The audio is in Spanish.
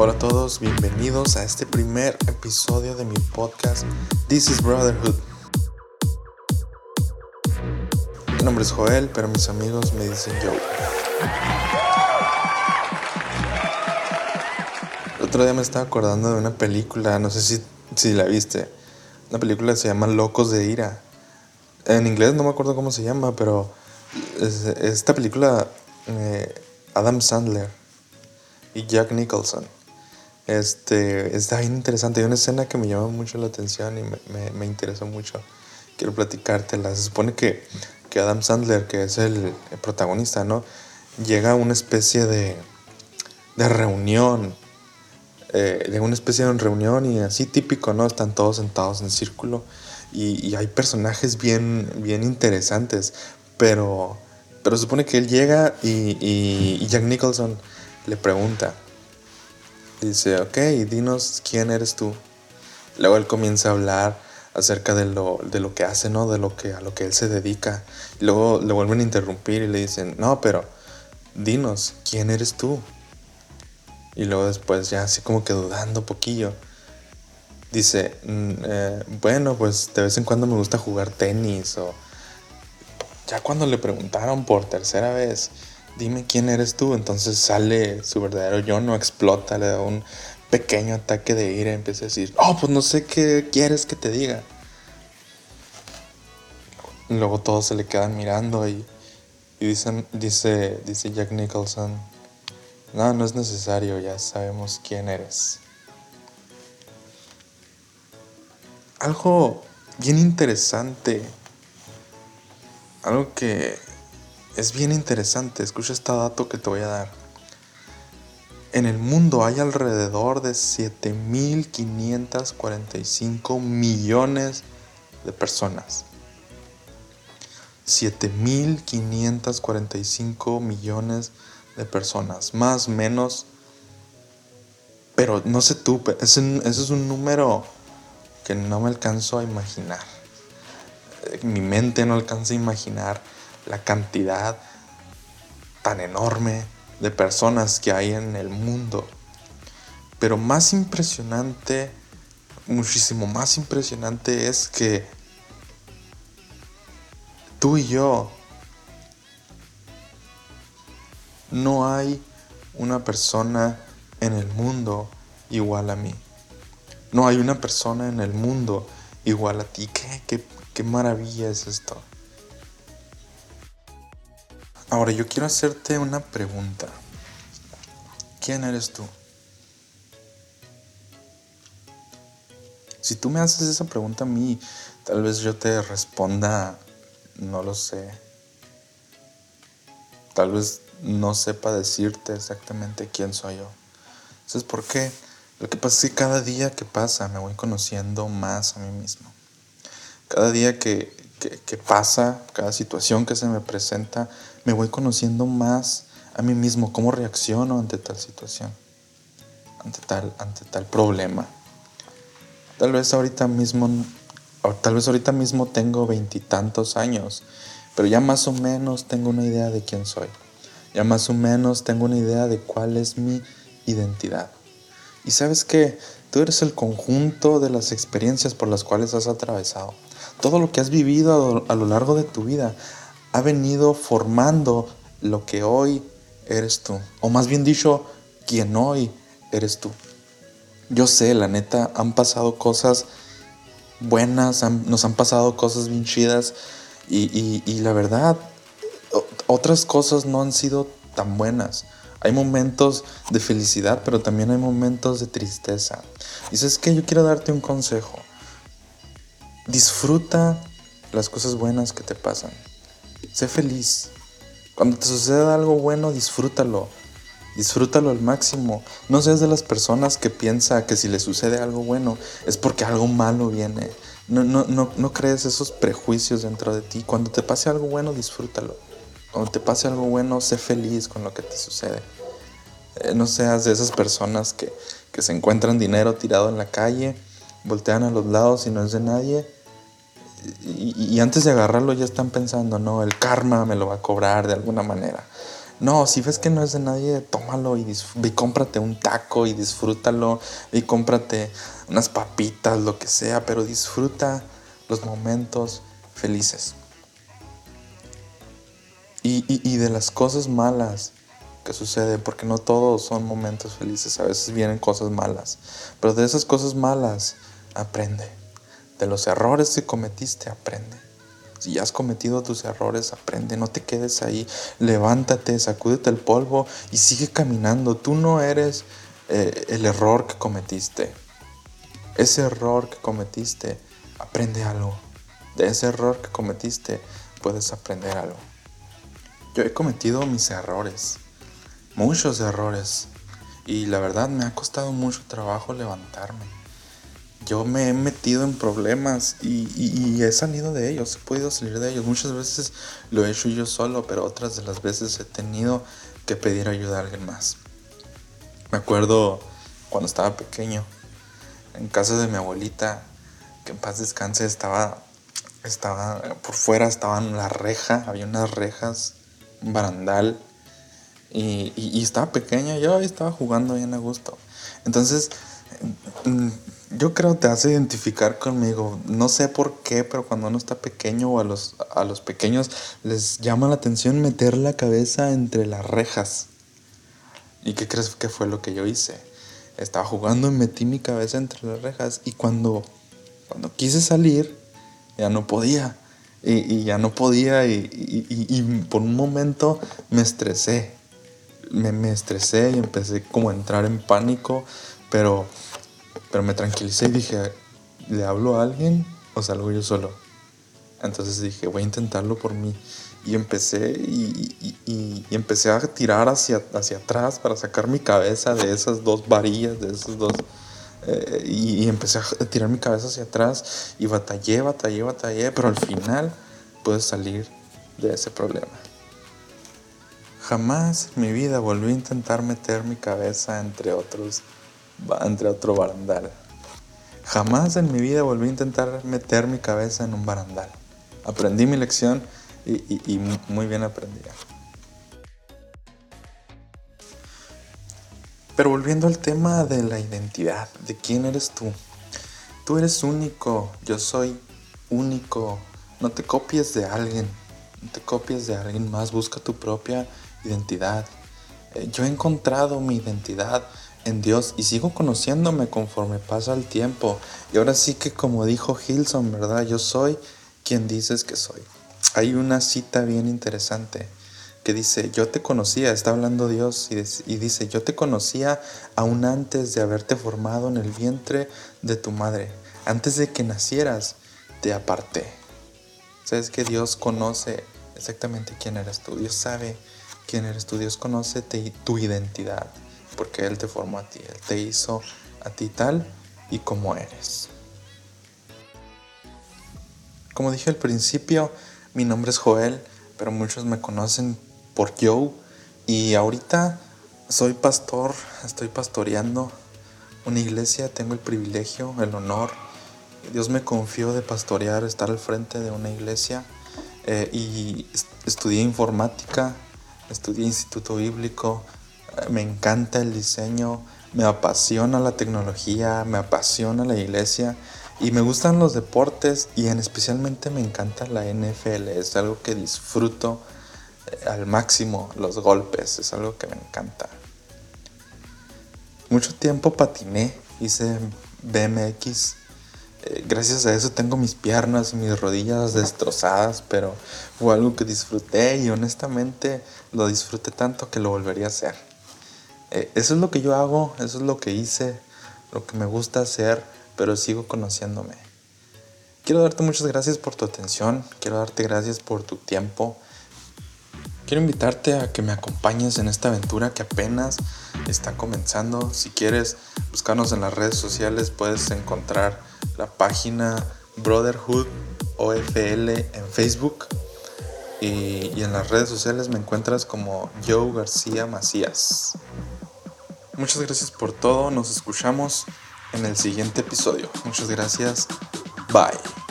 Hola a todos, bienvenidos a este primer episodio de mi podcast This is Brotherhood. Mi nombre es Joel, pero mis amigos me dicen Joe. El otro día me estaba acordando de una película, no sé si, si la viste. Una película que se llama Locos de Ira. En inglés no me acuerdo cómo se llama, pero esta película, eh, Adam Sandler y Jack Nicholson. Este, está bien interesante. Hay una escena que me llama mucho la atención y me, me, interesa mucho. Quiero platicártela. Se supone que, que Adam Sandler, que es el, protagonista, ¿no? Llega a una especie de, de reunión. Eh, una especie de reunión y así típico, ¿no? Están todos sentados en círculo y, y hay personajes bien, bien interesantes. Pero, pero se supone que él llega y, y Jack Nicholson le pregunta, dice, ok, dinos quién eres tú. Luego él comienza a hablar acerca de lo, de lo que hace, ¿no? De lo que, a lo que él se dedica. Luego le vuelven a interrumpir y le dicen, no, pero dinos, ¿quién eres tú? Y luego después ya así como que dudando poquillo, dice, mm, eh, bueno, pues de vez en cuando me gusta jugar tenis o... Ya cuando le preguntaron por tercera vez, dime quién eres tú. Entonces sale su verdadero yo, no explota, le da un pequeño ataque de ira y empieza a decir, oh, pues no sé qué quieres que te diga. luego todos se le quedan mirando y, dicen, dice, dice Jack Nicholson, no, no es necesario, ya sabemos quién eres. Algo bien interesante, algo que es bien interesante, escucha este dato que te voy a dar. En el mundo hay alrededor de 7.545 millones de personas. 7.545 millones de personas, más menos. Pero no sé tú, ese, ese es un número que no me alcanzo a imaginar. Mi mente no alcanza a imaginar la cantidad tan enorme de personas que hay en el mundo. Pero más impresionante, muchísimo más impresionante es que tú y yo no hay una persona en el mundo igual a mí. No hay una persona en el mundo igual a ti. ¿Qué, qué, qué maravilla es esto? Ahora yo quiero hacerte una pregunta. ¿Quién eres tú? Si tú me haces esa pregunta a mí, tal vez yo te responda, no lo sé. Tal vez no sepa decirte exactamente quién soy yo. ¿Sabes por qué? Lo que pasa es que cada día que pasa me voy conociendo más a mí mismo. Cada día que, que pasa, cada situación que se me presenta, me voy conociendo más a mí mismo, cómo reacciono ante tal situación, ante tal, ante tal problema. Tal vez ahorita mismo, tal vez ahorita mismo tengo veintitantos años, pero ya más o menos tengo una idea de quién soy. Ya más o menos tengo una idea de cuál es mi identidad. Y sabes que tú eres el conjunto de las experiencias por las cuales has atravesado. Todo lo que has vivido a lo largo de tu vida ha venido formando lo que hoy eres tú. O más bien dicho, quien hoy eres tú. Yo sé, la neta, han pasado cosas buenas, nos han pasado cosas bien chidas y, la verdad, otras cosas no han sido tan buenas. Hay momentos de felicidad, pero también hay momentos de tristeza. Sabes que yo quiero darte un consejo. Disfruta las cosas buenas que te pasan. Sé feliz. Cuando te suceda algo bueno, disfrútalo. Disfrútalo al máximo. No seas de las personas que piensa que si le sucede algo bueno es porque algo malo viene. No, no, no, no crees esos prejuicios dentro de ti. Cuando te pase algo bueno, disfrútalo. Cuando te pase algo bueno, sé feliz con lo que te sucede. Eh, no seas de esas personas que, que se encuentran dinero tirado en la calle, voltean a los lados y no es de nadie y, antes de agarrarlo ya están pensando, no, el karma me lo va a cobrar de alguna manera. No, si ves que no es de nadie, tómalo y, y cómprate un taco y disfrútalo. Y cómprate unas papitas, lo que sea, pero disfruta los momentos felices. Y, y, de las cosas malas que suceden, porque no todos son momentos felices, a veces vienen cosas malas, pero de esas cosas malas aprende. De los errores que cometiste, aprende. Si ya has cometido tus errores, aprende, no te quedes ahí, levántate, sacúdete el polvo y sigue caminando. Tú no eres eh, el error que cometiste. Ese error que cometiste, aprende algo. De ese error que cometiste, puedes aprender algo. Yo he cometido mis errores, muchos errores, y la verdad me ha costado mucho trabajo levantarme. Yo me he metido en problemas y, he salido de ellos, he podido salir de ellos. Muchas veces lo he hecho yo solo, pero otras de las veces he tenido que pedir ayuda a alguien más. Me acuerdo cuando estaba pequeño, en casa de mi abuelita, que en paz descanse, estaba, estaba por fuera, estaban la reja, había unas rejas un barandal. Y, estaba pequeña, yo estaba jugando bien a gusto. Entonces, yo creo que te hace identificar conmigo. No sé por qué, pero cuando uno está pequeño o a los, a los pequeños les llama la atención meter la cabeza entre las rejas. ¿Y qué crees que fue lo que yo hice? Estaba jugando y metí mi cabeza entre las rejas y cuando, cuando quise salir, ya no podía. Y, ya no podía y, por un momento me estresé. Me, me, estresé y empecé como a entrar en pánico, pero, pero me tranquilicé y dije, ¿le hablo a alguien o salgo yo solo? Entonces dije, voy a intentarlo por mí. Y empecé y, empecé a tirar hacia, hacia atrás para sacar mi cabeza de esas dos varillas, de esos dos eh, y, empecé a tirar mi cabeza hacia atrás y batallé, batallé, batallé, pero al final pude salir de ese problema. Jamás en mi vida volví a intentar meter mi cabeza entre otros, entre otro barandal. Jamás en mi vida volví a intentar meter mi cabeza en un barandal. Aprendí mi lección y, muy bien aprendida. Pero volviendo al tema de la identidad, de quién eres tú. Tú eres único, yo soy único. No te copies de alguien, no te copies de alguien más, busca tu propia identidad. Eh, yo he encontrado mi identidad en Dios y sigo conociéndome conforme pasa el tiempo. Y ahora sí que como dijo Hilson, ¿verdad? Yo soy quien dices que soy. Hay una cita bien interesante que dice, yo te conocía, está hablando Dios y, dice, yo te conocía aún antes de haberte formado en el vientre de tu madre, antes de que nacieras, te aparté. Sabes que Dios conoce exactamente quién eres tú, Dios sabe quién eres tú, Dios conoce tu identidad, porque Él te formó a ti, Él te hizo a ti tal y como eres. Como dije al principio, mi nombre es Joel, pero muchos me conocen por Joe. Y ahorita soy pastor, estoy pastoreando una iglesia, tengo el privilegio, el honor. Dios me confió de pastorear, estar al frente de una iglesia. Eh, y estudié informática, estudié instituto bíblico, me encanta el diseño, me apasiona la tecnología, me apasiona la iglesia y me gustan los deportes y en especialmente me encanta la NFL, es algo que disfruto al máximo los golpes, es algo que me encanta. Mucho tiempo patiné, hice BMX. Eh, gracias a eso tengo mis piernas y mis rodillas destrozadas, pero fue algo que disfruté y honestamente lo disfruté tanto que lo volvería a hacer. Eh, eso es lo que yo hago, eso es lo que hice, lo que me gusta hacer, pero sigo conociéndome. Quiero darte muchas gracias por tu atención, quiero darte gracias por tu tiempo. Quiero invitarte a que me acompañes en esta aventura que apenas está comenzando. Si quieres buscarnos en las redes sociales, puedes encontrar la página Brotherhood OFL en Facebook. Y, y en las redes sociales me encuentras como Joe García Macías. Muchas gracias por todo. Nos escuchamos en el siguiente episodio. Muchas gracias. Bye.